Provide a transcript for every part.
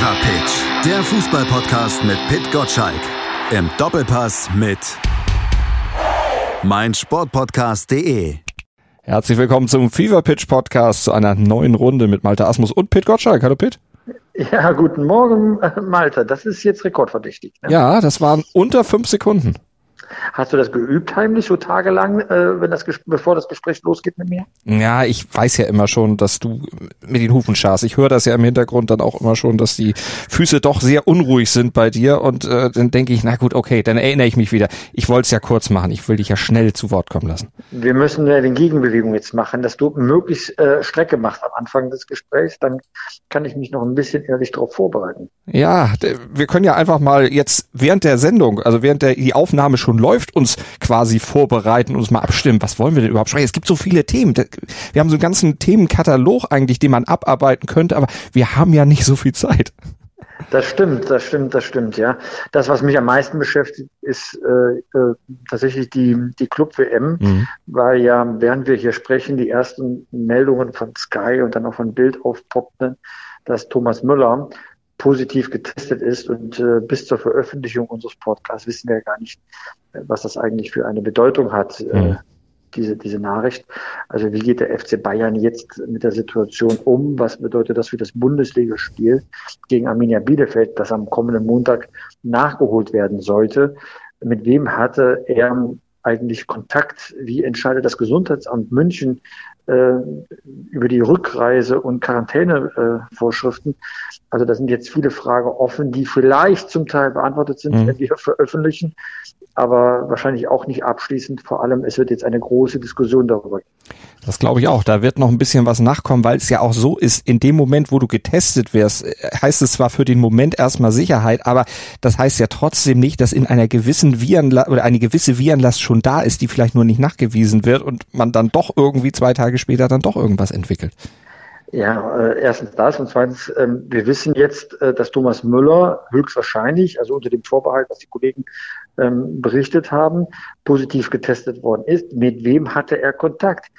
Fever Pitch, der Fußballpodcast mit Pit Gottschalk. Im Doppelpass mit meinsportpodcast.de. Herzlich willkommen zum Fever Pitch Podcast zu einer neuen Runde mit Malte Asmus und Pit Gottschalk. Hallo Pit. Ja, guten Morgen, Malte. Das ist jetzt rekordverdächtig. Ne? Ja, das waren unter fünf Sekunden. Hast du das geübt heimlich so tagelang, äh, wenn das bevor das Gespräch losgeht mit mir? Ja, ich weiß ja immer schon, dass du mit den Hufen scharst. Ich höre das ja im Hintergrund dann auch immer schon, dass die Füße doch sehr unruhig sind bei dir und äh, dann denke ich, na gut, okay, dann erinnere ich mich wieder. Ich wollte es ja kurz machen. Ich will dich ja schnell zu Wort kommen lassen. Wir müssen ja den Gegenbewegung jetzt machen, dass du möglichst äh, Strecke machst am Anfang des Gesprächs. Dann kann ich mich noch ein bisschen ehrlich darauf vorbereiten. Ja, wir können ja einfach mal jetzt während der Sendung, also während der die Aufnahme schon läuft, uns quasi vorbereiten, uns mal abstimmen. Was wollen wir denn überhaupt sprechen? Es gibt so viele Themen. Wir haben so einen ganzen Themenkatalog eigentlich, den man abarbeiten könnte, aber wir haben ja nicht so viel Zeit. Das stimmt, das stimmt, das stimmt, ja. Das, was mich am meisten beschäftigt, ist äh, äh, tatsächlich die, die Club-WM, mhm. weil ja, während wir hier sprechen, die ersten Meldungen von Sky und dann auch von Bild aufpoppten, dass Thomas Müller positiv getestet ist und äh, bis zur Veröffentlichung unseres Podcasts wissen wir ja gar nicht, äh, was das eigentlich für eine Bedeutung hat, äh, mhm. diese, diese Nachricht. Also wie geht der FC Bayern jetzt mit der Situation um? Was bedeutet das für das Bundesligaspiel gegen Arminia Bielefeld, das am kommenden Montag nachgeholt werden sollte? Mit wem hatte er eigentlich Kontakt? Wie entscheidet das Gesundheitsamt München äh, über die Rückreise und Quarantänevorschriften? Also da sind jetzt viele Fragen offen, die vielleicht zum Teil beantwortet sind, mhm. wenn wir veröffentlichen, aber wahrscheinlich auch nicht abschließend. Vor allem, es wird jetzt eine große Diskussion darüber geben. Das glaube ich auch. Da wird noch ein bisschen was nachkommen, weil es ja auch so ist, in dem Moment, wo du getestet wirst, äh, heißt es zwar für den Moment erstmal Sicherheit, aber das heißt ja trotzdem nicht, dass in einer gewissen Virenlast oder eine gewisse Virenlast schon da ist, die vielleicht nur nicht nachgewiesen wird und man dann doch irgendwie zwei Tage später dann doch irgendwas entwickelt. Ja, äh, erstens das und zweitens, ähm, wir wissen jetzt, äh, dass Thomas Müller höchstwahrscheinlich, also unter dem Vorbehalt, was die Kollegen ähm, berichtet haben, positiv getestet worden ist. Mit wem hatte er Kontakt?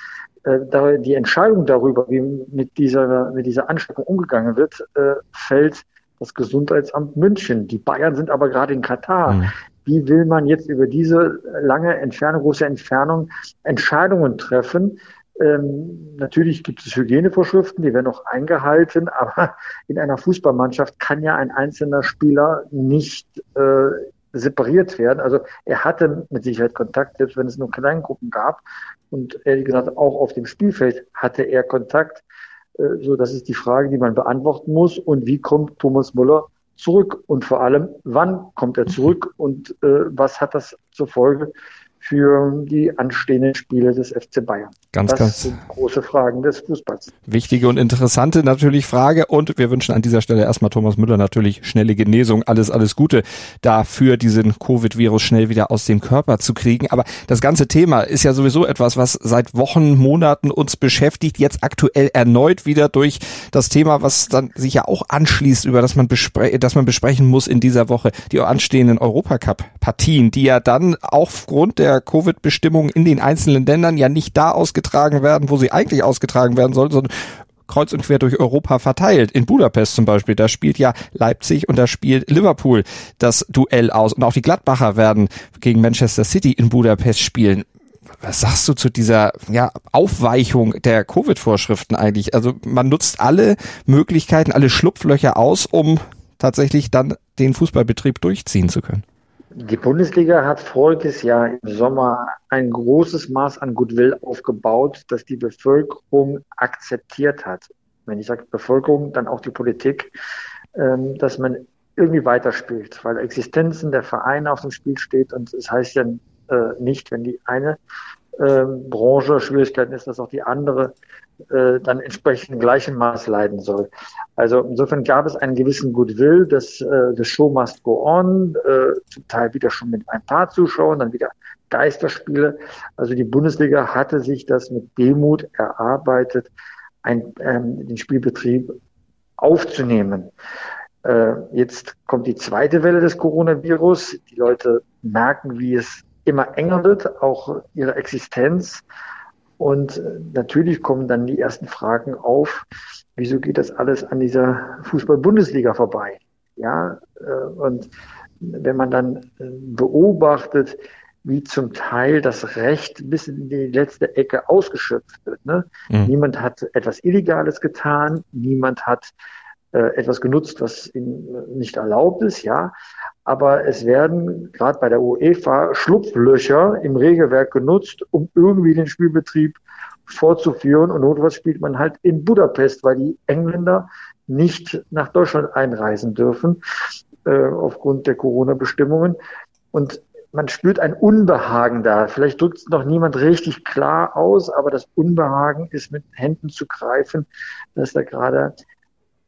Äh, die Entscheidung darüber, wie mit dieser, mit dieser Ansteckung umgegangen wird, äh, fällt das Gesundheitsamt München. Die Bayern sind aber gerade in Katar. Mhm. Wie will man jetzt über diese lange Entfernung, große Entfernung Entscheidungen treffen? Ähm, natürlich gibt es Hygienevorschriften, die werden auch eingehalten, aber in einer Fußballmannschaft kann ja ein einzelner Spieler nicht äh, separiert werden. Also er hatte mit Sicherheit Kontakt, selbst wenn es nur Kleingruppen gab. Und ehrlich gesagt, auch auf dem Spielfeld hatte er Kontakt. Äh, so, das ist die Frage, die man beantworten muss. Und wie kommt Thomas Müller zurück? Und vor allem, wann kommt er zurück? Und äh, was hat das zur Folge für die anstehenden Spiele des FC Bayern. Ganz, das ganz sind große Fragen des Fußballs. Wichtige und interessante natürlich Frage und wir wünschen an dieser Stelle erstmal Thomas Müller natürlich schnelle Genesung, alles, alles Gute dafür, diesen Covid-Virus schnell wieder aus dem Körper zu kriegen. Aber das ganze Thema ist ja sowieso etwas, was seit Wochen, Monaten uns beschäftigt, jetzt aktuell erneut wieder durch das Thema, was dann sich ja auch anschließt, über das man, bespre das man besprechen muss in dieser Woche, die anstehenden Europacup-Partien, die ja dann aufgrund der der Covid-Bestimmungen in den einzelnen Ländern ja nicht da ausgetragen werden, wo sie eigentlich ausgetragen werden sollen, sondern kreuz und quer durch Europa verteilt. In Budapest zum Beispiel, da spielt ja Leipzig und da spielt Liverpool das Duell aus. Und auch die Gladbacher werden gegen Manchester City in Budapest spielen. Was sagst du zu dieser ja, Aufweichung der Covid-Vorschriften eigentlich? Also man nutzt alle Möglichkeiten, alle Schlupflöcher aus, um tatsächlich dann den Fußballbetrieb durchziehen zu können. Die Bundesliga hat voriges Jahr im Sommer ein großes Maß an Goodwill aufgebaut, das die Bevölkerung akzeptiert hat. Wenn ich sage Bevölkerung, dann auch die Politik, ähm, dass man irgendwie weiterspielt, weil Existenzen der Vereine auf dem Spiel steht und es heißt ja äh, nicht, wenn die eine ähm, Branche Schwierigkeiten ist, dass auch die andere äh, dann entsprechend gleichem Maß leiden soll. Also insofern gab es einen gewissen Goodwill, dass äh, the show must go on, äh, zum Teil wieder schon mit ein paar Zuschauern, dann wieder Geisterspiele. Also die Bundesliga hatte sich das mit Demut erarbeitet, ein, ähm, den Spielbetrieb aufzunehmen. Äh, jetzt kommt die zweite Welle des Coronavirus. Die Leute merken, wie es immer enger wird, auch ihre Existenz. Und äh, natürlich kommen dann die ersten Fragen auf, wieso geht das alles an dieser Fußball-Bundesliga vorbei? Ja, äh, und wenn man dann äh, beobachtet, wie zum Teil das Recht bis in die letzte Ecke ausgeschöpft wird. Ne? Mhm. Niemand hat etwas Illegales getan, niemand hat äh, etwas genutzt, was ihm nicht erlaubt ist, ja. Aber es werden gerade bei der UEFA Schlupflöcher im Regelwerk genutzt, um irgendwie den Spielbetrieb fortzuführen. Und notfalls spielt man halt in Budapest, weil die Engländer nicht nach Deutschland einreisen dürfen äh, aufgrund der Corona-Bestimmungen. Und man spürt ein Unbehagen da. Vielleicht drückt es noch niemand richtig klar aus, aber das Unbehagen ist mit Händen zu greifen, dass da gerade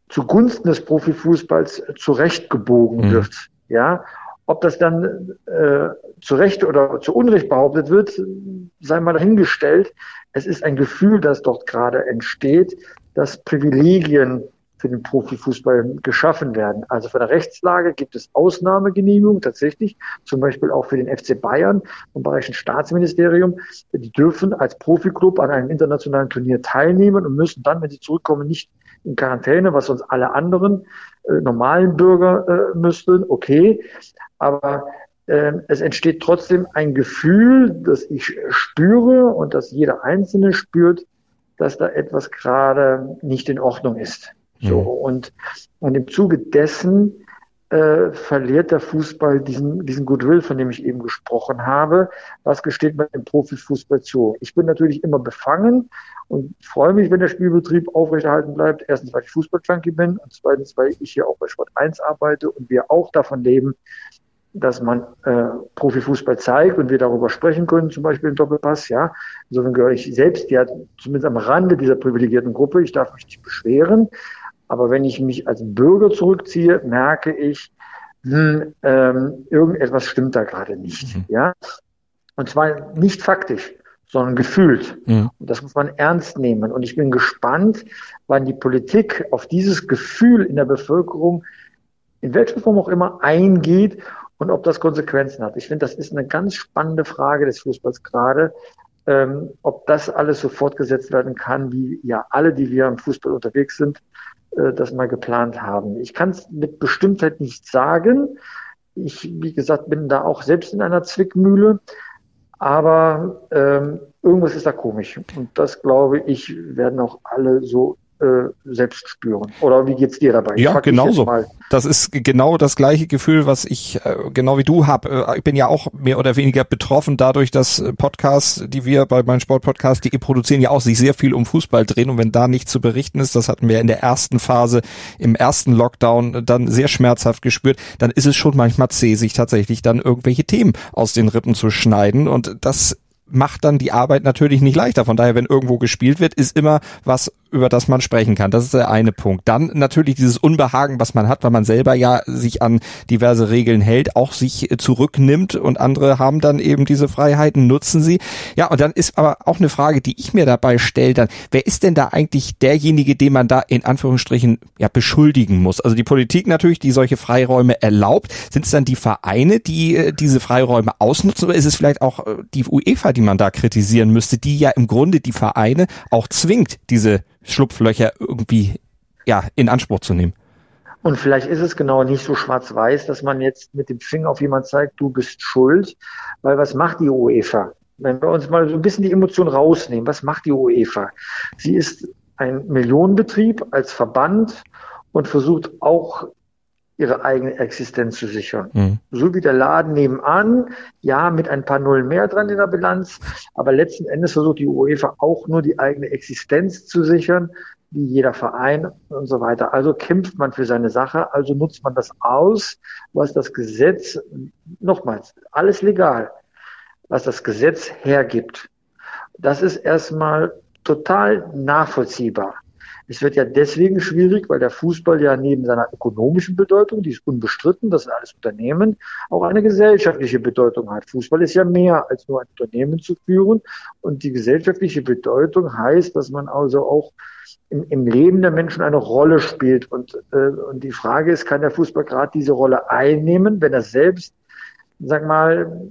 zugunsten des Profifußballs zurechtgebogen mhm. wird. Ja, ob das dann äh, zu Recht oder zu Unrecht behauptet wird, sei mal dahingestellt. Es ist ein Gefühl, das dort gerade entsteht, dass Privilegien für den Profifußball geschaffen werden. Also von der Rechtslage gibt es Ausnahmegenehmigungen tatsächlich, zum Beispiel auch für den FC Bayern vom Bayerischen Staatsministerium. Die dürfen als Profiklub an einem internationalen Turnier teilnehmen und müssen dann, wenn sie zurückkommen, nicht in Quarantäne, was sonst alle anderen äh, normalen Bürger äh, müssten. Okay, aber äh, es entsteht trotzdem ein Gefühl, das ich spüre und das jeder Einzelne spürt, dass da etwas gerade nicht in Ordnung ist. So, mhm. und, und im Zuge dessen äh, verliert der Fußball diesen, diesen Goodwill, von dem ich eben gesprochen habe. Was gesteht man dem Profifußball zu? Ich bin natürlich immer befangen und freue mich, wenn der Spielbetrieb aufrechterhalten bleibt. Erstens, weil ich Fußballjunkie bin und zweitens, weil ich hier auch bei Sport 1 arbeite und wir auch davon leben, dass man äh, Profifußball zeigt und wir darüber sprechen können, zum Beispiel im Doppelpass, ja. Insofern gehöre ich selbst ja zumindest am Rande dieser privilegierten Gruppe. Ich darf mich nicht beschweren. Aber wenn ich mich als Bürger zurückziehe, merke ich, hm, ähm, irgendetwas stimmt da gerade nicht. Mhm. Ja? Und zwar nicht faktisch, sondern gefühlt. Mhm. Und das muss man ernst nehmen. Und ich bin gespannt, wann die Politik auf dieses Gefühl in der Bevölkerung, in welcher Form auch immer, eingeht und ob das Konsequenzen hat. Ich finde, das ist eine ganz spannende Frage des Fußballs gerade. Ähm, ob das alles so fortgesetzt werden kann, wie ja alle, die wir im Fußball unterwegs sind, äh, das mal geplant haben. Ich kann es mit Bestimmtheit nicht sagen. Ich, wie gesagt, bin da auch selbst in einer Zwickmühle. Aber ähm, irgendwas ist da komisch. Und das, glaube ich, werden auch alle so äh, selbst spüren. Oder wie geht's dir dabei? Ja, genauso. Das ist genau das gleiche Gefühl, was ich äh, genau wie du hab. Äh, ich bin ja auch mehr oder weniger betroffen dadurch, dass äh, Podcasts, die wir bei meinem Sportpodcast, die produzieren ja auch sich sehr viel um Fußball drehen und wenn da nichts zu berichten ist, das hatten wir in der ersten Phase im ersten Lockdown dann sehr schmerzhaft gespürt, dann ist es schon manchmal zäh, sich tatsächlich dann irgendwelche Themen aus den Rippen zu schneiden und das macht dann die Arbeit natürlich nicht leichter. Von daher, wenn irgendwo gespielt wird, ist immer was über das man sprechen kann. Das ist der eine Punkt. Dann natürlich dieses Unbehagen, was man hat, weil man selber ja sich an diverse Regeln hält, auch sich zurücknimmt und andere haben dann eben diese Freiheiten, nutzen sie. Ja, und dann ist aber auch eine Frage, die ich mir dabei stelle, dann, wer ist denn da eigentlich derjenige, den man da in Anführungsstrichen ja beschuldigen muss? Also die Politik natürlich, die solche Freiräume erlaubt. Sind es dann die Vereine, die äh, diese Freiräume ausnutzen oder ist es vielleicht auch äh, die UEFA, die man da kritisieren müsste, die ja im Grunde die Vereine auch zwingt, diese Schlupflöcher irgendwie ja in Anspruch zu nehmen. Und vielleicht ist es genau nicht so schwarz-weiß, dass man jetzt mit dem Finger auf jemand zeigt, du bist schuld, weil was macht die UEFA? Wenn wir uns mal so ein bisschen die Emotion rausnehmen, was macht die UEFA? Sie ist ein Millionenbetrieb als Verband und versucht auch ihre eigene Existenz zu sichern. Mhm. So wie der Laden nebenan, ja, mit ein paar Nullen mehr dran in der Bilanz, aber letzten Endes versucht die UEFA auch nur die eigene Existenz zu sichern, wie jeder Verein und so weiter. Also kämpft man für seine Sache, also nutzt man das aus, was das Gesetz, nochmals, alles legal, was das Gesetz hergibt. Das ist erstmal total nachvollziehbar. Es wird ja deswegen schwierig, weil der Fußball ja neben seiner ökonomischen Bedeutung, die ist unbestritten, das sind alles Unternehmen, auch eine gesellschaftliche Bedeutung hat. Fußball ist ja mehr als nur ein Unternehmen zu führen. Und die gesellschaftliche Bedeutung heißt, dass man also auch im, im Leben der Menschen eine Rolle spielt. Und, äh, und die Frage ist, kann der Fußball gerade diese Rolle einnehmen, wenn er selbst, sag mal,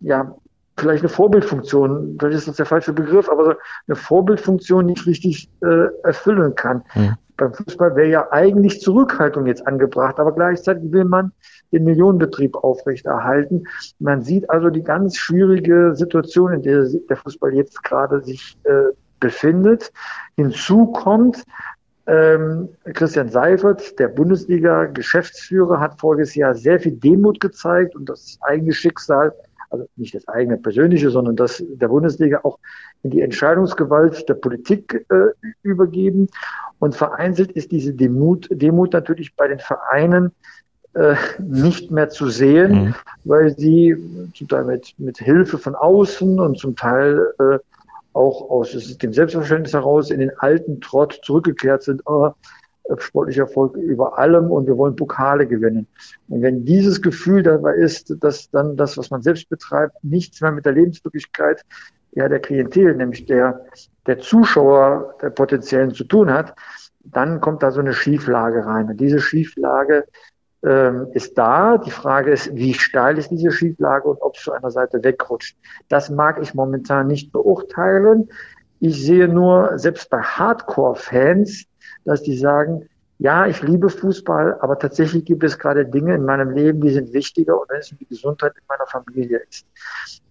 ja, vielleicht eine Vorbildfunktion, vielleicht ist das der falsche Begriff, aber eine Vorbildfunktion nicht richtig äh, erfüllen kann. Mhm. Beim Fußball wäre ja eigentlich Zurückhaltung jetzt angebracht, aber gleichzeitig will man den Millionenbetrieb aufrechterhalten. Man sieht also die ganz schwierige Situation, in der der Fußball jetzt gerade sich äh, befindet. Hinzu kommt, ähm, Christian Seifert, der Bundesliga-Geschäftsführer, hat voriges Jahr sehr viel Demut gezeigt und das eigene Schicksal also nicht das eigene persönliche, sondern das der Bundesliga auch in die Entscheidungsgewalt der Politik äh, übergeben. Und vereinzelt ist diese Demut, Demut natürlich bei den Vereinen äh, nicht mehr zu sehen, mhm. weil sie zum Teil mit, mit Hilfe von außen und zum Teil äh, auch aus dem Selbstverständnis heraus in den alten Trott zurückgekehrt sind. Oh, sportlicher Erfolg über allem und wir wollen Pokale gewinnen. Und wenn dieses Gefühl dabei ist, dass dann das, was man selbst betreibt, nichts mehr mit der Lebenswirklichkeit ja, der Klientel, nämlich der, der Zuschauer, der potenziellen zu tun hat, dann kommt da so eine Schieflage rein. Und diese Schieflage ähm, ist da. Die Frage ist, wie steil ist diese Schieflage und ob es zu einer Seite wegrutscht. Das mag ich momentan nicht beurteilen. Ich sehe nur, selbst bei Hardcore-Fans, dass die sagen, ja, ich liebe Fußball, aber tatsächlich gibt es gerade Dinge in meinem Leben, die sind wichtiger und das ist die Gesundheit in meiner Familie ist.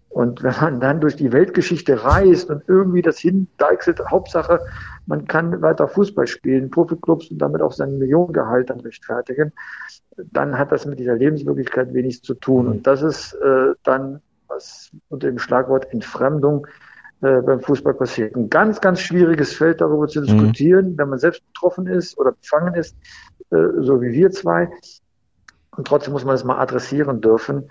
Und wenn man dann durch die Weltgeschichte reist und irgendwie das hindeichselt, Hauptsache, man kann weiter Fußball spielen, Profiklubs und damit auch seinen Millionengehalt dann rechtfertigen, dann hat das mit dieser Lebenswirklichkeit wenig zu tun. Und das ist äh, dann, was unter dem Schlagwort Entfremdung äh, beim Fußball passiert. Ein ganz, ganz schwieriges Feld darüber zu mhm. diskutieren, mhm. wenn man selbst betroffen ist oder befangen ist, äh, so wie wir zwei. Und trotzdem muss man es mal adressieren dürfen,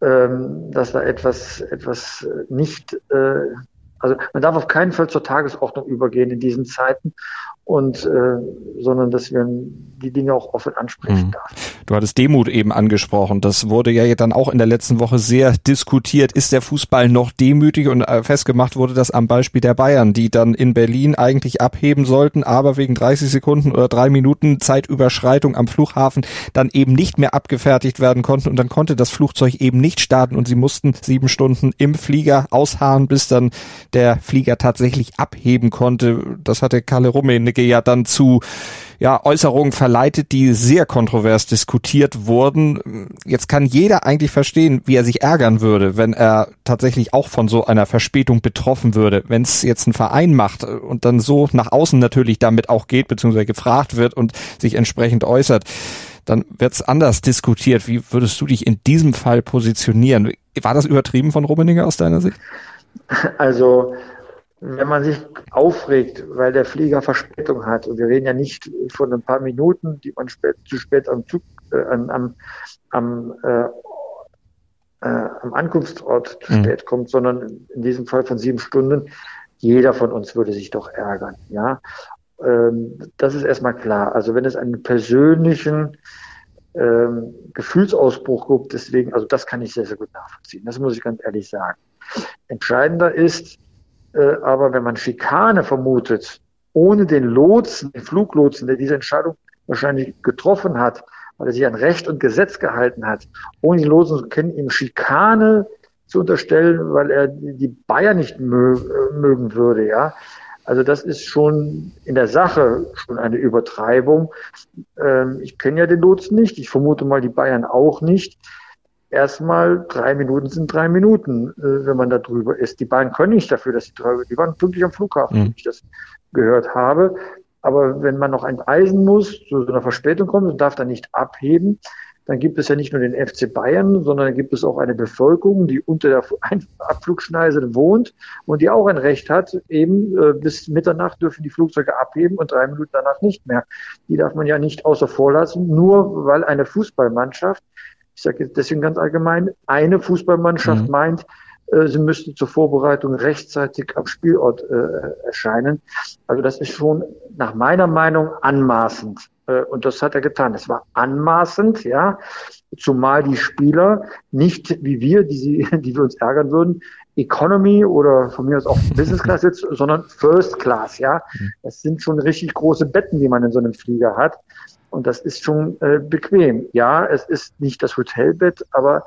ähm, dass da etwas, etwas nicht, äh, also man darf auf keinen Fall zur Tagesordnung übergehen in diesen Zeiten und äh, sondern dass wir die Dinge auch offen ansprechen mhm. darf. Du hattest Demut eben angesprochen. Das wurde ja dann auch in der letzten Woche sehr diskutiert. Ist der Fußball noch demütig? Und äh, festgemacht wurde das am Beispiel der Bayern, die dann in Berlin eigentlich abheben sollten, aber wegen 30 Sekunden oder drei Minuten Zeitüberschreitung am Flughafen dann eben nicht mehr abgefertigt werden konnten und dann konnte das Flugzeug eben nicht starten und sie mussten sieben Stunden im Flieger ausharren, bis dann der Flieger tatsächlich abheben konnte. Das hatte Kalle Rummenigge ja dann zu ja, Äußerungen verleitet, die sehr kontrovers diskutiert wurden. Jetzt kann jeder eigentlich verstehen, wie er sich ärgern würde, wenn er tatsächlich auch von so einer Verspätung betroffen würde. Wenn es jetzt ein Verein macht und dann so nach außen natürlich damit auch geht, beziehungsweise gefragt wird und sich entsprechend äußert, dann wird es anders diskutiert. Wie würdest du dich in diesem Fall positionieren? War das übertrieben von Rummenigge aus deiner Sicht? Also wenn man sich aufregt, weil der Flieger Verspätung hat, und wir reden ja nicht von ein paar Minuten, die man spät, zu spät am Zug, äh, am, am, äh, äh, am Ankunftsort zu mhm. spät kommt, sondern in diesem Fall von sieben Stunden, jeder von uns würde sich doch ärgern, ja. Ähm, das ist erstmal klar. Also wenn es einen persönlichen ähm, Gefühlsausbruch gibt, deswegen, also das kann ich sehr, sehr gut nachvollziehen. Das muss ich ganz ehrlich sagen. Entscheidender ist, äh, aber wenn man Schikane vermutet, ohne den Lotsen, den Fluglotsen, der diese Entscheidung wahrscheinlich getroffen hat, weil er sich an Recht und Gesetz gehalten hat, ohne den Lotsen können ihm Schikane zu unterstellen, weil er die Bayern nicht mö äh, mögen würde, ja. Also das ist schon in der Sache schon eine Übertreibung. Ähm, ich kenne ja den Lotsen nicht, ich vermute mal die Bayern auch nicht erstmal drei Minuten sind drei Minuten, äh, wenn man da drüber ist. Die Bahn können nicht dafür, dass sie drüber, die waren pünktlich am Flughafen, mhm. wie ich das gehört habe. Aber wenn man noch entgleisen muss, zu so einer Verspätung kommt und darf dann nicht abheben, dann gibt es ja nicht nur den FC Bayern, sondern gibt es auch eine Bevölkerung, die unter der Abflugschneise wohnt und die auch ein Recht hat, eben äh, bis Mitternacht dürfen die Flugzeuge abheben und drei Minuten danach nicht mehr. Die darf man ja nicht außer vor lassen, nur weil eine Fußballmannschaft ich sage jetzt deswegen ganz allgemein, eine Fußballmannschaft mhm. meint, äh, sie müsste zur Vorbereitung rechtzeitig am Spielort äh, erscheinen. Also das ist schon nach meiner Meinung anmaßend. Äh, und das hat er getan. Es war anmaßend, ja, zumal die Spieler nicht wie wir, die, sie, die wir uns ärgern würden, Economy oder von mir aus auch Business Class sitzt, sondern First Class, ja. Mhm. Das sind schon richtig große Betten, die man in so einem Flieger hat. Und das ist schon äh, bequem. Ja, es ist nicht das Hotelbett, aber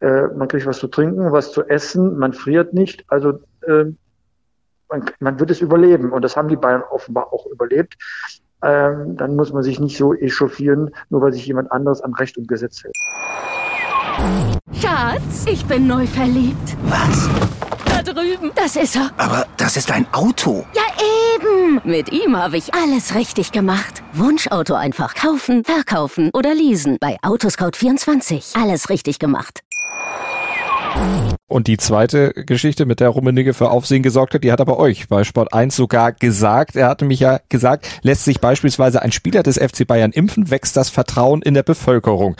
äh, man kriegt was zu trinken, was zu essen, man friert nicht. Also äh, man, man wird es überleben und das haben die Bayern offenbar auch überlebt. Ähm, dann muss man sich nicht so echauffieren, nur weil sich jemand anderes an Recht und Gesetz hält. Schatz, ich bin neu verliebt. Was? Drüben. Das ist er. Aber das ist ein Auto. Ja, eben. Mit ihm habe ich alles richtig gemacht. Wunschauto einfach kaufen, verkaufen oder leasen. Bei Autoscout24. Alles richtig gemacht. Und die zweite Geschichte, mit der Rummenigge für Aufsehen gesorgt hat, die hat er bei euch bei Sport 1 sogar gesagt. Er hatte mich ja gesagt, lässt sich beispielsweise ein Spieler des FC Bayern impfen, wächst das Vertrauen in der Bevölkerung.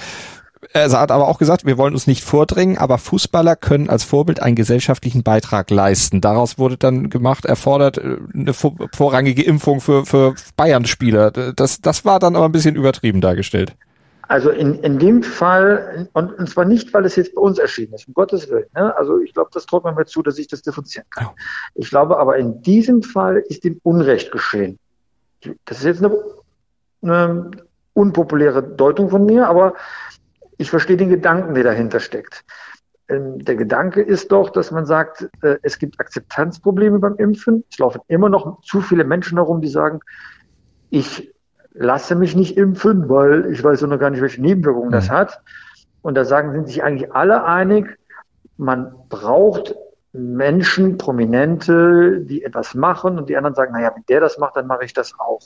Er hat aber auch gesagt, wir wollen uns nicht vordrängen, aber Fußballer können als Vorbild einen gesellschaftlichen Beitrag leisten. Daraus wurde dann gemacht, erfordert äh, eine vorrangige Impfung für, für Bayern-Spieler. Das, das war dann aber ein bisschen übertrieben dargestellt. Also in, in dem Fall, und, und zwar nicht, weil es jetzt bei uns erschienen ist, um Gottes Willen. Ne? Also ich glaube, das traut man mir zu, dass ich das differenzieren kann. Ich glaube aber, in diesem Fall ist ihm Unrecht geschehen. Das ist jetzt eine, eine unpopuläre Deutung von mir, aber ich verstehe den Gedanken, der dahinter steckt. Ähm, der Gedanke ist doch, dass man sagt, äh, es gibt Akzeptanzprobleme beim Impfen. Es laufen immer noch zu viele Menschen herum, die sagen, ich lasse mich nicht impfen, weil ich weiß noch gar nicht, welche Nebenwirkungen das mhm. hat. Und da sagen, sind sich eigentlich alle einig, man braucht Menschen, Prominente, die etwas machen und die anderen sagen, naja, wenn der das macht, dann mache ich das auch.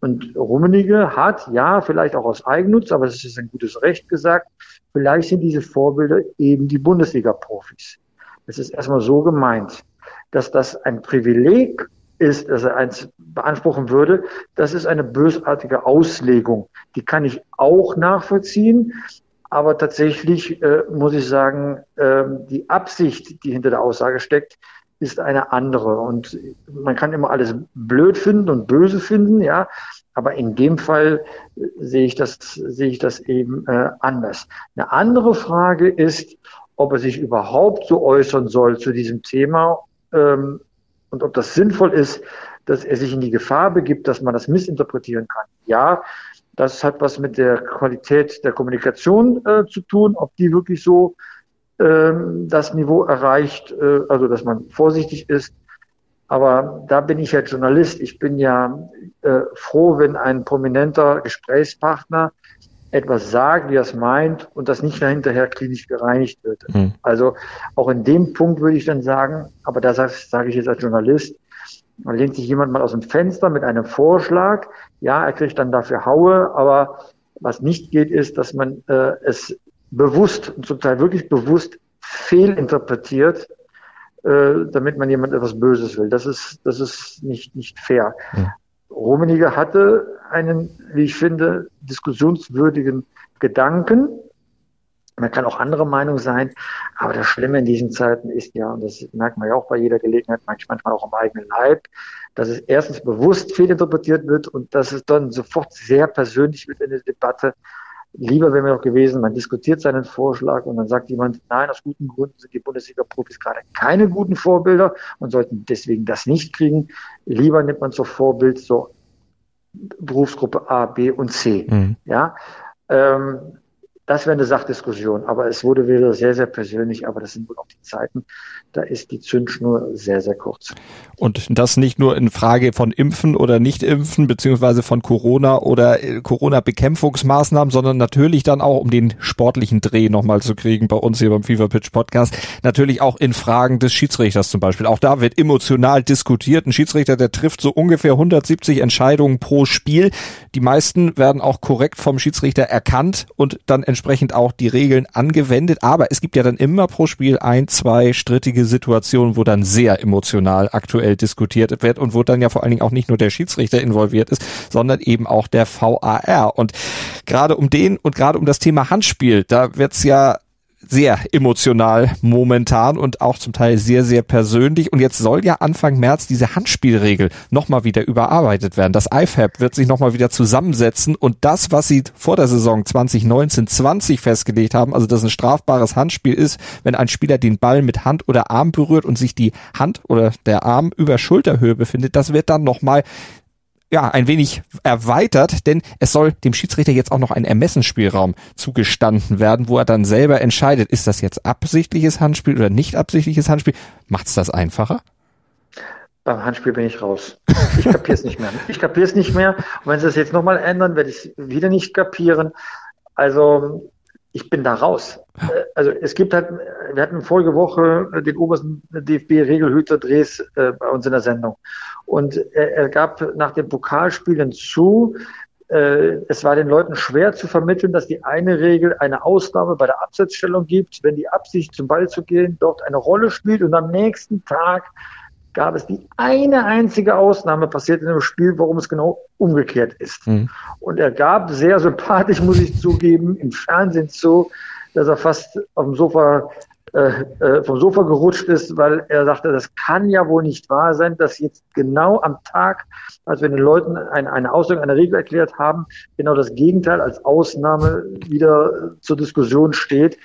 Und Rummenigge hat, ja, vielleicht auch aus Eigennutz, aber es ist ein gutes Recht gesagt, vielleicht sind diese Vorbilder eben die Bundesliga-Profis. Es ist erstmal so gemeint, dass das ein Privileg ist, dass er eins beanspruchen würde, das ist eine bösartige Auslegung. Die kann ich auch nachvollziehen. Aber tatsächlich äh, muss ich sagen, äh, die Absicht, die hinter der Aussage steckt, ist eine andere. Und man kann immer alles blöd finden und böse finden, ja. Aber in dem Fall äh, sehe ich das, sehe ich das eben äh, anders. Eine andere Frage ist, ob er sich überhaupt so äußern soll zu diesem Thema ähm, und ob das sinnvoll ist, dass er sich in die Gefahr begibt, dass man das missinterpretieren kann. Ja, das hat was mit der Qualität der Kommunikation äh, zu tun, ob die wirklich so das Niveau erreicht, äh, also dass man vorsichtig ist. Aber da bin ich ja Journalist. Ich bin ja äh, froh, wenn ein prominenter Gesprächspartner etwas sagt, wie er es meint und das nicht hinterher klinisch gereinigt wird. Mhm. Also auch in dem Punkt würde ich dann sagen, aber da sage sag ich jetzt als Journalist, da lehnt sich jemand mal aus dem Fenster mit einem Vorschlag, ja, er kriegt dann dafür Haue, aber was nicht geht, ist, dass man äh, es bewusst und zum Teil wirklich bewusst fehlinterpretiert, äh, damit man jemand etwas Böses will. Das ist, das ist nicht, nicht fair. Mhm. Rummenigge hatte einen, wie ich finde, diskussionswürdigen Gedanken. Man kann auch andere Meinung sein, aber das Schlimme in diesen Zeiten ist ja, und das merkt man ja auch bei jeder Gelegenheit, manchmal auch am eigenen Leib, dass es erstens bewusst fehlinterpretiert wird und dass es dann sofort sehr persönlich wird in der Debatte. Lieber wäre mir doch gewesen, man diskutiert seinen Vorschlag und dann sagt jemand, nein, aus guten Gründen sind die Bundesliga-Profis gerade keine guten Vorbilder und sollten deswegen das nicht kriegen. Lieber nimmt man zur Vorbild so Berufsgruppe A, B und C. Mhm. Ja, ähm, das wäre eine Sachdiskussion, aber es wurde wieder sehr, sehr persönlich, aber das sind wohl auch die Zeiten. Da ist die Zündschnur sehr, sehr kurz. Und das nicht nur in Frage von Impfen oder Nicht-Impfen, beziehungsweise von Corona oder äh, Corona-Bekämpfungsmaßnahmen, sondern natürlich dann auch, um den sportlichen Dreh nochmal zu kriegen, bei uns hier beim Fever Pitch Podcast, natürlich auch in Fragen des Schiedsrichters zum Beispiel. Auch da wird emotional diskutiert. Ein Schiedsrichter, der trifft so ungefähr 170 Entscheidungen pro Spiel. Die meisten werden auch korrekt vom Schiedsrichter erkannt und dann entsprechend auch die Regeln angewendet. Aber es gibt ja dann immer pro Spiel ein, zwei strittige Situationen, wo dann sehr emotional aktuell diskutiert wird und wo dann ja vor allen Dingen auch nicht nur der Schiedsrichter involviert ist, sondern eben auch der VAR. Und gerade um den und gerade um das Thema Handspiel, da wird's ja sehr emotional momentan und auch zum Teil sehr, sehr persönlich. Und jetzt soll ja Anfang März diese Handspielregel nochmal wieder überarbeitet werden. Das IFAB wird sich nochmal wieder zusammensetzen und das, was sie vor der Saison 2019-20 festgelegt haben, also dass ein strafbares Handspiel ist, wenn ein Spieler den Ball mit Hand oder Arm berührt und sich die Hand oder der Arm über Schulterhöhe befindet, das wird dann nochmal ja, ein wenig erweitert, denn es soll dem Schiedsrichter jetzt auch noch ein Ermessensspielraum zugestanden werden, wo er dann selber entscheidet, ist das jetzt absichtliches Handspiel oder nicht absichtliches Handspiel. Macht's das einfacher? Beim Handspiel bin ich raus. Ich kapiere es nicht mehr. Ich kapiere es nicht mehr. Und wenn sie das jetzt nochmal ändern, werde ich es wieder nicht kapieren. Also ich bin da raus. Äh, also es gibt halt, wir hatten vorige Woche den obersten DFB-Regelhüter Drehs äh, bei uns in der Sendung. Und er, er gab nach den Pokalspielen zu, äh, es war den Leuten schwer zu vermitteln, dass die eine Regel eine Ausnahme bei der Absetzstellung gibt, wenn die Absicht zum Ball zu gehen dort eine Rolle spielt und am nächsten Tag gab es die eine einzige Ausnahme passiert in dem Spiel, warum es genau umgekehrt ist. Mhm. Und er gab sehr sympathisch, muss ich zugeben, im Fernsehen zu, dass er fast auf dem Sofa äh, äh, vom Sofa gerutscht ist, weil er sagte, das kann ja wohl nicht wahr sein, dass jetzt genau am Tag, als wir den Leuten eine, eine Auslegung einer Regel erklärt haben, genau das Gegenteil als Ausnahme wieder zur Diskussion steht.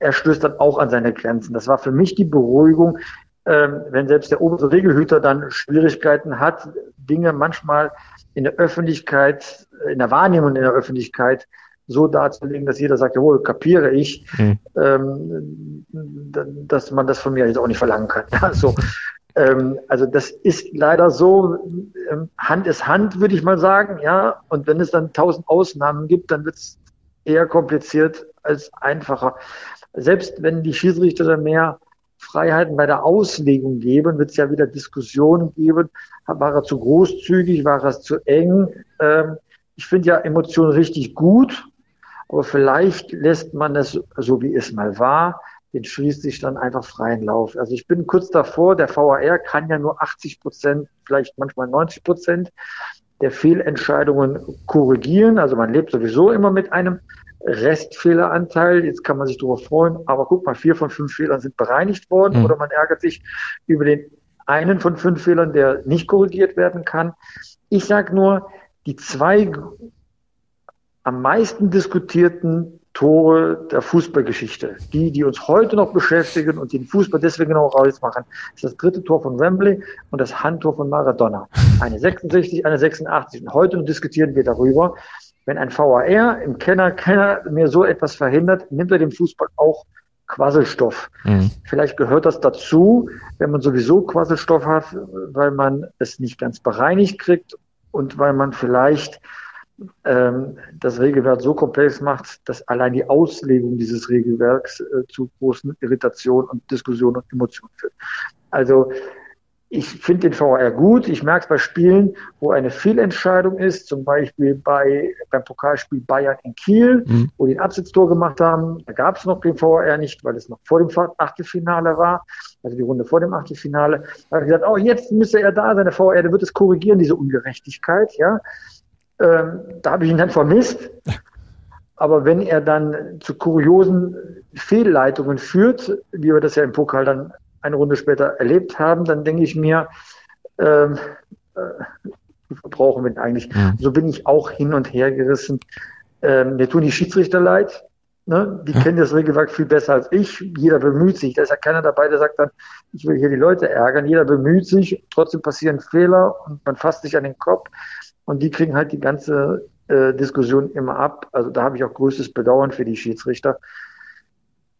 Er stößt dann auch an seine Grenzen. Das war für mich die Beruhigung wenn selbst der oberste Regelhüter dann Schwierigkeiten hat, Dinge manchmal in der Öffentlichkeit, in der Wahrnehmung in der Öffentlichkeit so darzulegen, dass jeder sagt, jawohl, kapiere ich, mhm. ähm, dass man das von mir jetzt auch nicht verlangen kann. Also, ähm, also das ist leider so, ähm, Hand ist Hand, würde ich mal sagen, ja. Und wenn es dann tausend Ausnahmen gibt, dann wird es eher kompliziert als einfacher. Selbst wenn die Schiedsrichter mehr Freiheiten bei der Auslegung geben, wird es ja wieder Diskussionen geben. War er zu großzügig, war er zu eng? Ähm, ich finde ja Emotionen richtig gut, aber vielleicht lässt man es so, wie es mal war, den schließt sich dann einfach freien Lauf. Also ich bin kurz davor, der VAR kann ja nur 80 Prozent, vielleicht manchmal 90 Prozent der Fehlentscheidungen korrigieren. Also man lebt sowieso immer mit einem Restfehleranteil. Jetzt kann man sich darüber freuen, aber guck mal, vier von fünf Fehlern sind bereinigt worden mhm. oder man ärgert sich über den einen von fünf Fehlern, der nicht korrigiert werden kann. Ich sage nur, die zwei am meisten diskutierten Tore der Fußballgeschichte, die, die uns heute noch beschäftigen und den Fußball deswegen auch rausmachen, ist das dritte Tor von Wembley und das Handtor von Maradona. Eine 66, eine 86. Und heute diskutieren wir darüber. Wenn ein VAR im Kenner, Kenner mir so etwas verhindert, nimmt er dem Fußball auch Quasselstoff. Mhm. Vielleicht gehört das dazu, wenn man sowieso Quasselstoff hat, weil man es nicht ganz bereinigt kriegt und weil man vielleicht ähm, das Regelwerk so komplex macht, dass allein die Auslegung dieses Regelwerks äh, zu großen Irritationen und Diskussionen und Emotionen führt. Also ich finde den VAR gut. Ich merke es bei Spielen, wo eine Fehlentscheidung ist, zum Beispiel bei, beim Pokalspiel Bayern in Kiel, mhm. wo die ein Absetztor gemacht haben. Da gab es noch den VAR nicht, weil es noch vor dem Achtelfinale war, also die Runde vor dem Achtelfinale. Da habe ich gesagt, oh, jetzt müsste er da sein, der VAR, der wird es korrigieren, diese Ungerechtigkeit. Ja, ähm, Da habe ich ihn dann vermisst. Aber wenn er dann zu kuriosen Fehlleitungen führt, wie wir das ja im Pokal dann eine Runde später erlebt haben, dann denke ich mir, ähm, äh, brauchen wir eigentlich. Ja. So bin ich auch hin und her gerissen. Ähm, mir tun die Schiedsrichter leid. Ne? Die ja. kennen das Regelwerk viel besser als ich. Jeder bemüht sich. Da ist ja keiner dabei, der sagt dann, ich will hier die Leute ärgern. Jeder bemüht sich. Trotzdem passieren Fehler und man fasst sich an den Kopf. Und die kriegen halt die ganze äh, Diskussion immer ab. Also da habe ich auch größtes Bedauern für die Schiedsrichter.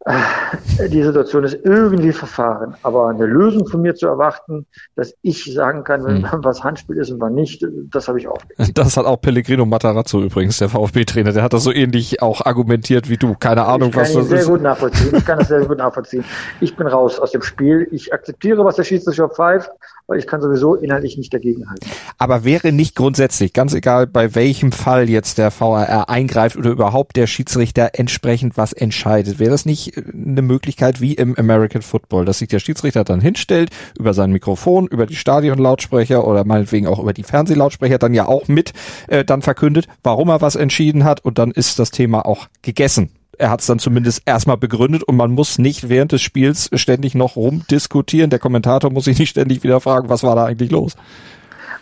Äh, die Situation ist irgendwie verfahren. Aber eine Lösung von mir zu erwarten, dass ich sagen kann, wenn hm. was Handspiel ist und wann nicht, das habe ich auch. Das hat auch Pellegrino Matarazzo übrigens, der VfB-Trainer. Der hat das so ähnlich auch argumentiert wie du. Keine Ahnung, was das sehr ist. Gut nachvollziehen. Ich kann das sehr gut nachvollziehen. Ich bin raus aus dem Spiel. Ich akzeptiere, was der Schiedsrichter pfeift weil ich kann sowieso inhaltlich nicht dagegenhalten. Aber wäre nicht grundsätzlich, ganz egal bei welchem Fall jetzt der VAR eingreift oder überhaupt der Schiedsrichter entsprechend was entscheidet, wäre das nicht eine Möglichkeit wie im American Football, dass sich der Schiedsrichter dann hinstellt, über sein Mikrofon, über die Stadionlautsprecher oder meinetwegen auch über die Fernsehlautsprecher dann ja auch mit äh, dann verkündet, warum er was entschieden hat und dann ist das Thema auch gegessen er hat es dann zumindest erstmal begründet und man muss nicht während des Spiels ständig noch rumdiskutieren. Der Kommentator muss sich nicht ständig wieder fragen, was war da eigentlich los.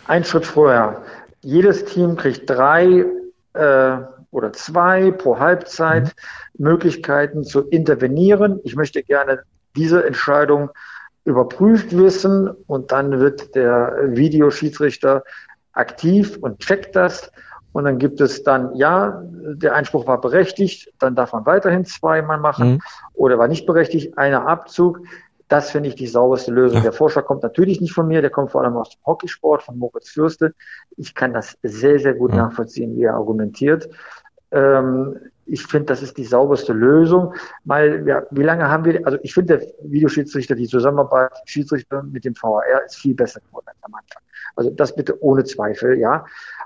Ein Schritt vorher. Jedes Team kriegt drei äh, oder zwei pro Halbzeit mhm. Möglichkeiten zu intervenieren. Ich möchte gerne diese Entscheidung überprüft wissen und dann wird der Videoschiedsrichter aktiv und checkt das. Und dann gibt es dann, ja, der Einspruch war berechtigt, dann darf man weiterhin zweimal machen mhm. oder war nicht berechtigt, einer Abzug. Das finde ich die sauberste Lösung. Ja. Der Vorschlag kommt natürlich nicht von mir, der kommt vor allem aus dem Hockeysport von Moritz Fürste. Ich kann das sehr, sehr gut ja. nachvollziehen, wie er argumentiert. Ähm, ich finde, das ist die sauberste Lösung, weil ja, wie lange haben wir, also ich finde, der Videoschiedsrichter, die Zusammenarbeit Schiedsrichter mit dem VAR ist viel besser geworden als am Anfang. Also das bitte ohne Zweifel, ja.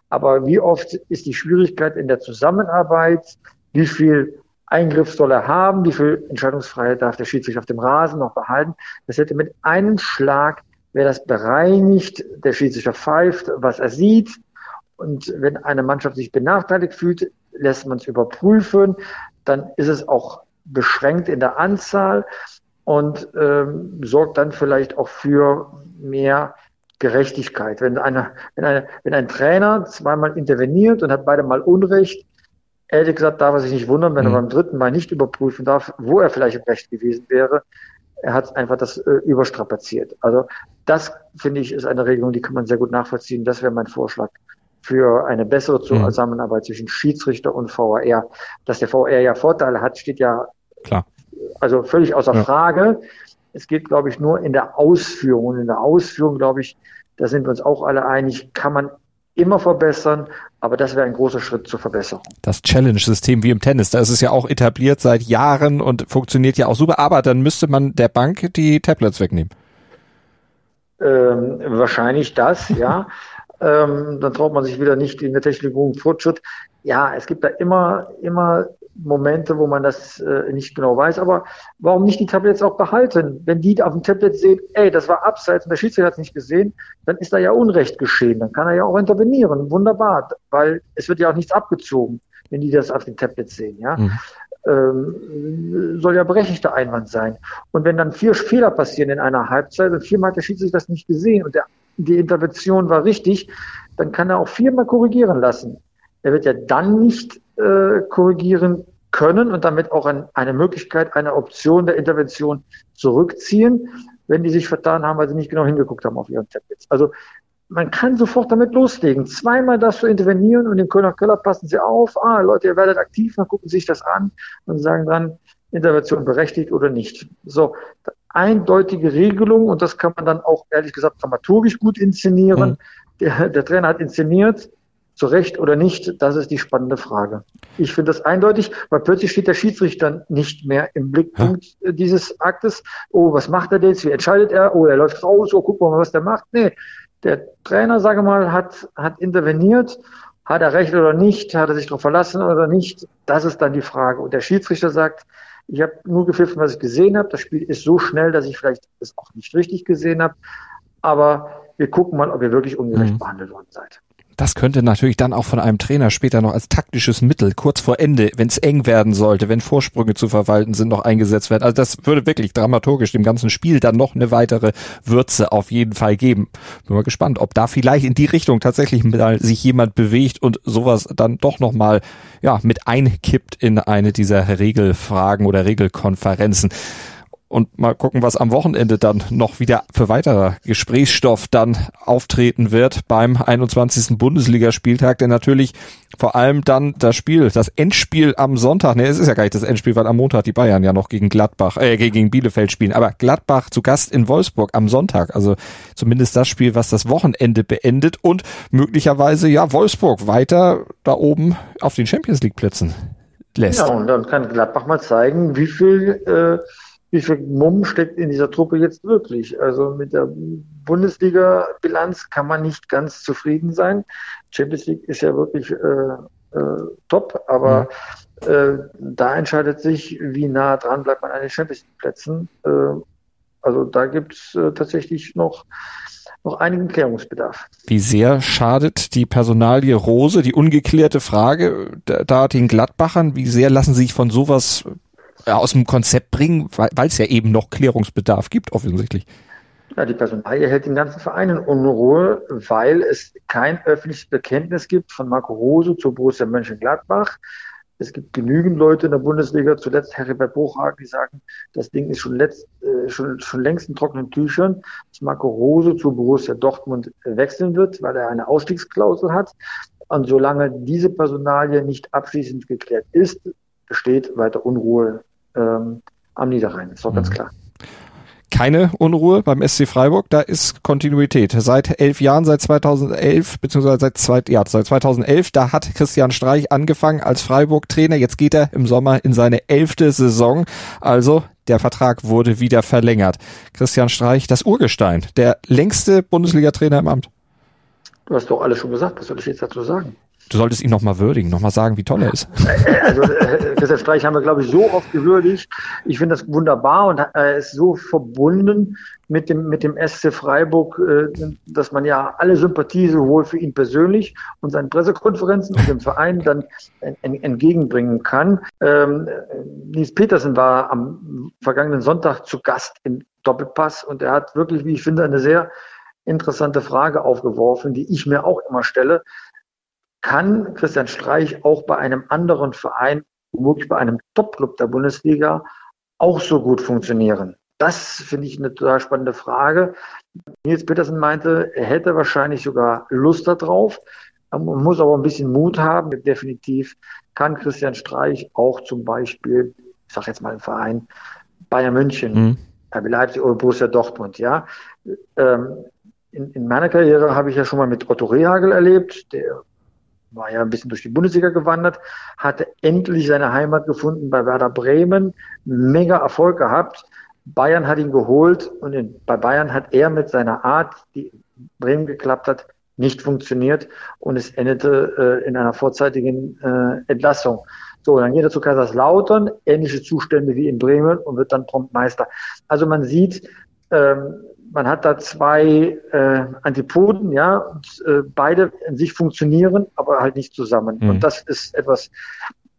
Aber wie oft ist die Schwierigkeit in der Zusammenarbeit? Wie viel Eingriff soll er haben? Wie viel Entscheidungsfreiheit darf der Schiedsrichter auf dem Rasen noch behalten? Das hätte mit einem Schlag, wäre das bereinigt, der Schiedsrichter pfeift, was er sieht. Und wenn eine Mannschaft sich benachteiligt fühlt, lässt man es überprüfen. Dann ist es auch beschränkt in der Anzahl und ähm, sorgt dann vielleicht auch für mehr Gerechtigkeit. Wenn, eine, wenn, eine, wenn ein Trainer zweimal interveniert und hat beide Mal Unrecht, ehrlich gesagt darf er sich nicht wundern, wenn mhm. er beim dritten Mal nicht überprüfen darf, wo er vielleicht im Recht gewesen wäre. Er hat einfach das äh, überstrapaziert. Also das, finde ich, ist eine Regelung, die kann man sehr gut nachvollziehen. Das wäre mein Vorschlag für eine bessere mhm. Zusammenarbeit zwischen Schiedsrichter und VAR. Dass der VAR ja Vorteile hat, steht ja Klar. also völlig außer ja. Frage. Es geht, glaube ich, nur in der Ausführung. Und in der Ausführung, glaube ich, da sind wir uns auch alle einig, kann man immer verbessern, aber das wäre ein großer Schritt zur Verbesserung. Das Challenge-System wie im Tennis, da ist es ja auch etabliert seit Jahren und funktioniert ja auch super, aber dann müsste man der Bank die Tablets wegnehmen. Ähm, wahrscheinlich das, ja. ähm, dann traut man sich wieder nicht in der Technologie Fortschritt. Ja, es gibt da immer, immer Momente, wo man das äh, nicht genau weiß. Aber warum nicht die Tablets auch behalten? Wenn die auf dem Tablet sehen, ey, das war abseits und der Schiedsrichter hat es nicht gesehen, dann ist da ja Unrecht geschehen. Dann kann er ja auch intervenieren. Wunderbar, weil es wird ja auch nichts abgezogen, wenn die das auf dem Tablet sehen. Ja. Mhm. Ähm, soll ja berechtigter Einwand sein. Und wenn dann vier Fehler passieren in einer Halbzeit und viermal hat der Schiedsrichter das nicht gesehen und der, die Intervention war richtig, dann kann er auch viermal korrigieren lassen. Er wird ja dann nicht äh, korrigieren können und damit auch ein, eine Möglichkeit, eine Option der Intervention zurückziehen, wenn die sich vertan haben, weil sie nicht genau hingeguckt haben auf ihren Tablets. Also man kann sofort damit loslegen. Zweimal darfst du intervenieren und im Kölner Keller passen sie auf. Ah, Leute, ihr werdet aktiv, dann gucken sie sich das an und sagen dann, Intervention berechtigt oder nicht. So, eindeutige Regelung und das kann man dann auch ehrlich gesagt dramaturgisch gut inszenieren. Mhm. Der, der Trainer hat inszeniert, zu Recht oder nicht, das ist die spannende Frage. Ich finde das eindeutig, weil plötzlich steht der Schiedsrichter nicht mehr im Blickpunkt ja. dieses Aktes. Oh, was macht er jetzt? Wie entscheidet er? Oh, er läuft raus. Oh, guck mal, was der macht. Nee, der Trainer, sage mal, hat, hat interveniert. Hat er recht oder nicht? Hat er sich darauf verlassen oder nicht? Das ist dann die Frage. Und der Schiedsrichter sagt, ich habe nur gepfiffen, was ich gesehen habe. Das Spiel ist so schnell, dass ich vielleicht es auch nicht richtig gesehen habe. Aber wir gucken mal, ob ihr wirklich ungerecht mhm. behandelt worden seid. Das könnte natürlich dann auch von einem Trainer später noch als taktisches Mittel kurz vor Ende, wenn es eng werden sollte, wenn Vorsprünge zu verwalten sind, noch eingesetzt werden. Also das würde wirklich dramaturgisch dem ganzen Spiel dann noch eine weitere Würze auf jeden Fall geben. Bin mal gespannt, ob da vielleicht in die Richtung tatsächlich mal sich jemand bewegt und sowas dann doch noch mal ja mit einkippt in eine dieser Regelfragen oder Regelkonferenzen und mal gucken, was am Wochenende dann noch wieder für weiterer Gesprächsstoff dann auftreten wird beim 21. Bundesligaspieltag, der natürlich vor allem dann das Spiel, das Endspiel am Sonntag, ne, es ist ja gar nicht das Endspiel, weil am Montag die Bayern ja noch gegen Gladbach, äh, gegen Bielefeld spielen, aber Gladbach zu Gast in Wolfsburg am Sonntag, also zumindest das Spiel, was das Wochenende beendet und möglicherweise ja Wolfsburg weiter da oben auf den Champions League Plätzen lässt. Ja, und dann kann Gladbach mal zeigen, wie viel äh, wie viel Mumm steckt in dieser Truppe jetzt wirklich? Also mit der Bundesliga-Bilanz kann man nicht ganz zufrieden sein. Champions League ist ja wirklich äh, äh, top, aber mhm. äh, da entscheidet sich, wie nah dran bleibt man an den Champions League-Plätzen. Äh, also da gibt es äh, tatsächlich noch noch einigen Klärungsbedarf. Wie sehr schadet die Personalie Rose, die ungeklärte Frage da den Gladbachern? Wie sehr lassen sie sich von sowas aus dem Konzept bringen, weil es ja eben noch Klärungsbedarf gibt, offensichtlich. Ja, die Personalie hält den ganzen Verein in Unruhe, weil es kein öffentliches Bekenntnis gibt von Marco Rose zu Borussia Mönchengladbach. Es gibt genügend Leute in der Bundesliga, zuletzt Heribert Bruchhagen, die sagen, das Ding ist schon, letzt, äh, schon, schon längst in trockenen Tüchern, dass Marco Rose zu Borussia Dortmund wechseln wird, weil er eine Ausstiegsklausel hat. Und solange diese Personalie nicht abschließend geklärt ist, besteht weiter Unruhe ähm, am Niederrhein. Das ist doch ganz mhm. klar keine Unruhe beim SC Freiburg, da ist Kontinuität. Seit elf Jahren, seit 2011, beziehungsweise seit, zwei, ja, seit 2011, da hat Christian Streich angefangen als Freiburg-Trainer. Jetzt geht er im Sommer in seine elfte Saison. Also der Vertrag wurde wieder verlängert. Christian Streich, das Urgestein, der längste Bundesliga-Trainer im Amt. Du hast doch alles schon gesagt. Was soll ich jetzt dazu sagen? Du solltest ihn nochmal würdigen, nochmal sagen, wie toll er ist. Also äh, Christian Streich haben wir, glaube ich, so oft gewürdigt. Ich finde das wunderbar und er ist so verbunden mit dem, mit dem SC Freiburg, äh, dass man ja alle Sympathie sowohl für ihn persönlich und seinen Pressekonferenzen und dem Verein dann entgegenbringen kann. Ähm, Nils Petersen war am vergangenen Sonntag zu Gast im Doppelpass und er hat wirklich, wie ich finde, eine sehr interessante Frage aufgeworfen, die ich mir auch immer stelle kann Christian Streich auch bei einem anderen Verein, womöglich bei einem Topclub der Bundesliga, auch so gut funktionieren? Das finde ich eine total spannende Frage. Nils Petersen meinte, er hätte wahrscheinlich sogar Lust darauf. Man muss aber ein bisschen Mut haben. Definitiv kann Christian Streich auch zum Beispiel, ich sage jetzt mal einen Verein, Bayern München, mhm. RB Leipzig oder Borussia Dortmund, ja. Ähm, in, in, meiner Karriere habe ich ja schon mal mit Otto Rehagel erlebt, der war ja ein bisschen durch die Bundesliga gewandert, hatte endlich seine Heimat gefunden bei Werder Bremen, mega Erfolg gehabt. Bayern hat ihn geholt und in, bei Bayern hat er mit seiner Art, die Bremen geklappt hat, nicht funktioniert und es endete äh, in einer vorzeitigen äh, Entlassung. So, dann geht er zu Kaiserslautern, ähnliche Zustände wie in Bremen und wird dann prompt Meister. Also man sieht, ähm, man hat da zwei äh, Antipoden, ja, und äh, beide in sich funktionieren, aber halt nicht zusammen. Mhm. Und das ist etwas,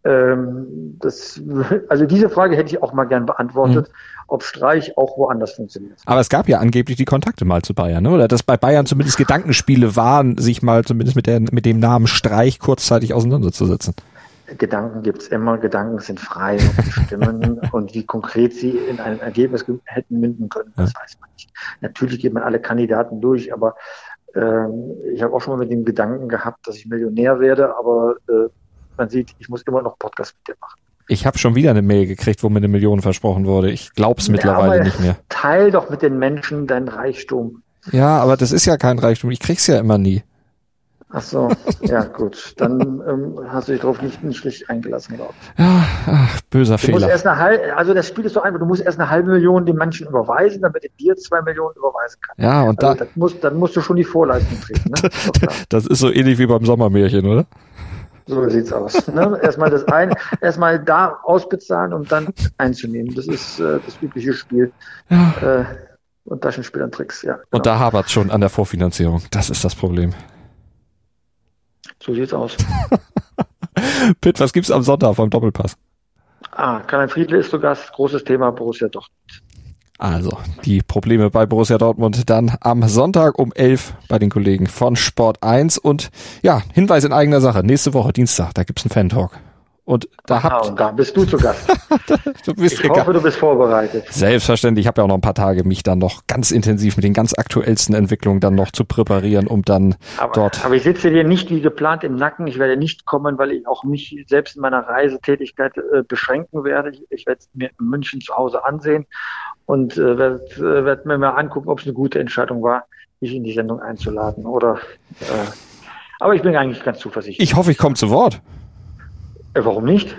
ähm, das, also diese Frage hätte ich auch mal gern beantwortet, mhm. ob Streich auch woanders funktioniert. Aber es gab ja angeblich die Kontakte mal zu Bayern, ne? oder dass bei Bayern zumindest Gedankenspiele waren, sich mal zumindest mit, der, mit dem Namen Streich kurzzeitig auseinanderzusetzen. Gedanken gibt's immer, Gedanken sind frei und bestimmen und wie konkret sie in ein Ergebnis hätten münden können, das weiß man nicht. Natürlich geht man alle Kandidaten durch, aber ähm, ich habe auch schon mal mit dem Gedanken gehabt, dass ich Millionär werde, aber äh, man sieht, ich muss immer noch Podcast mit dir machen. Ich habe schon wieder eine Mail gekriegt, wo mir eine Million versprochen wurde. Ich glaube es ja, mittlerweile nicht mehr. Teil doch mit den Menschen deinen Reichtum. Ja, aber das ist ja kein Reichtum. Ich krieg's ja immer nie. Ach so, ja gut. Dann ähm, hast du dich darauf nicht, nicht richtig eingelassen, glaube ich. Ja, ach, böser du Fehler. Musst erst eine halbe, also das Spiel ist so einfach, du musst erst eine halbe Million den Menschen überweisen, damit er dir zwei Millionen überweisen kann. Ja, und also, da, das muss, dann musst du schon die Vorleistung treten. Ne? das ist so ähnlich wie beim Sommermärchen, oder? So sieht's aus. Ne? Erstmal das ein, erstmal da ausbezahlen und dann einzunehmen. Das ist äh, das übliche Spiel. Ja. Äh, und Taschenspielertricks, ja. Genau. Und da hapert schon an der Vorfinanzierung. Das ist das Problem. So sieht's aus. Pitt, was gibt's am Sonntag beim Doppelpass? Ah, Karl Friedle ist zu Gast. Großes Thema Borussia Dortmund. Also, die Probleme bei Borussia Dortmund dann am Sonntag um 11 bei den Kollegen von Sport 1 und ja, Hinweis in eigener Sache. Nächste Woche, Dienstag, da gibt's einen Fan-Talk. Und da Aha, habt, und da bist du zu Gast. du bist ich hoffe, du bist vorbereitet. Selbstverständlich. Ich habe ja auch noch ein paar Tage, mich dann noch ganz intensiv mit den ganz aktuellsten Entwicklungen dann noch zu präparieren, um dann aber, dort. Aber ich sitze dir nicht wie geplant im Nacken. Ich werde nicht kommen, weil ich auch mich selbst in meiner Reisetätigkeit äh, beschränken werde. Ich, ich werde es mir in München zu Hause ansehen und äh, werde äh, werd mir mal angucken, ob es eine gute Entscheidung war, mich in die Sendung einzuladen. Oder äh, aber ich bin eigentlich ganz zuversichtlich. Ich hoffe, ich komme zu Wort. Äh, warum nicht?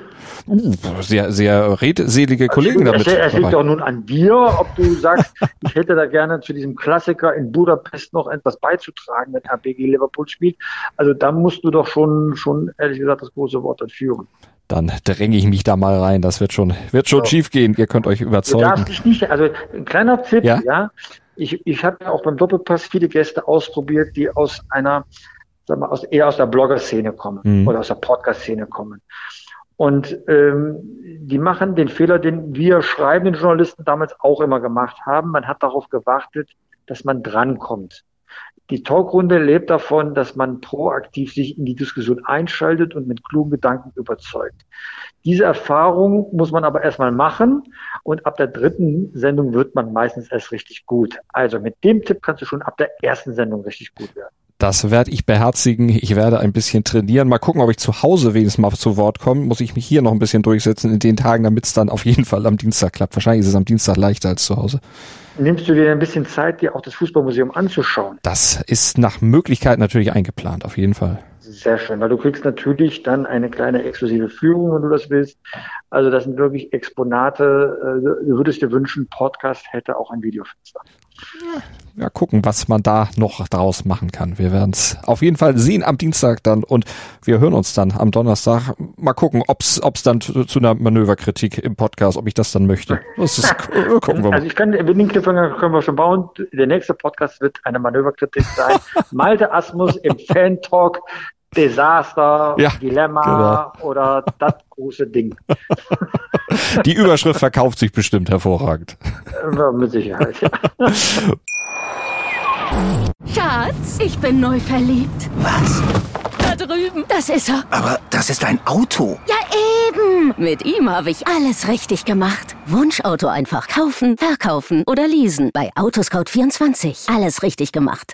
Uh, sehr, sehr redselige also Kollegen damit. Es liegt doch nun an dir, ob du sagst, ich hätte da gerne zu diesem Klassiker in Budapest noch etwas beizutragen, wenn RBG Liverpool spielt. Also da musst du doch schon, schon ehrlich gesagt das große Wort dann führen. Dann dränge ich mich da mal rein. Das wird schon, wird schon so. schief gehen. Ihr könnt euch überzeugen. Du darfst dich nicht, also ein kleiner Tipp, ja. ja ich, ich habe ja auch beim Doppelpass viele Gäste ausprobiert, die aus einer sag mal, aus, eher aus der Blogger-Szene kommen mhm. oder aus der Podcast-Szene kommen. Und ähm, die machen den Fehler, den wir schreibenden Journalisten damals auch immer gemacht haben. Man hat darauf gewartet, dass man drankommt. Die Talkrunde lebt davon, dass man proaktiv sich in die Diskussion einschaltet und mit klugen Gedanken überzeugt. Diese Erfahrung muss man aber erstmal machen und ab der dritten Sendung wird man meistens erst richtig gut. Also mit dem Tipp kannst du schon ab der ersten Sendung richtig gut werden. Das werde ich beherzigen. Ich werde ein bisschen trainieren. Mal gucken, ob ich zu Hause wenigstens mal zu Wort komme. Muss ich mich hier noch ein bisschen durchsetzen in den Tagen, damit es dann auf jeden Fall am Dienstag klappt. Wahrscheinlich ist es am Dienstag leichter als zu Hause. Nimmst du dir ein bisschen Zeit, dir auch das Fußballmuseum anzuschauen? Das ist nach Möglichkeit natürlich eingeplant, auf jeden Fall. Sehr schön, weil du kriegst natürlich dann eine kleine exklusive Führung, wenn du das willst. Also das sind wirklich Exponate. Äh, du würdest dir wünschen, Podcast hätte auch ein Videofenster ja, gucken, was man da noch draus machen kann. Wir werden es auf jeden Fall sehen am Dienstag dann und wir hören uns dann am Donnerstag. Mal gucken, ob es dann zu, zu, einer Manöverkritik im Podcast, ob ich das dann möchte. Das ist, gucken wir mal. Also ich kann, den Cliffhanger können wir schon bauen. Der nächste Podcast wird eine Manöverkritik sein. Malte Asmus im Fan-Talk. Desaster, ja, Dilemma genau. oder das große Ding. Die Überschrift verkauft sich bestimmt hervorragend. Ja, mit Sicherheit, ja. Schatz, ich bin neu verliebt. Was? Da drüben. Das ist er. Aber das ist ein Auto. Ja, eben. Mit ihm habe ich alles richtig gemacht. Wunschauto einfach kaufen, verkaufen oder leasen. Bei Autoscout24. Alles richtig gemacht.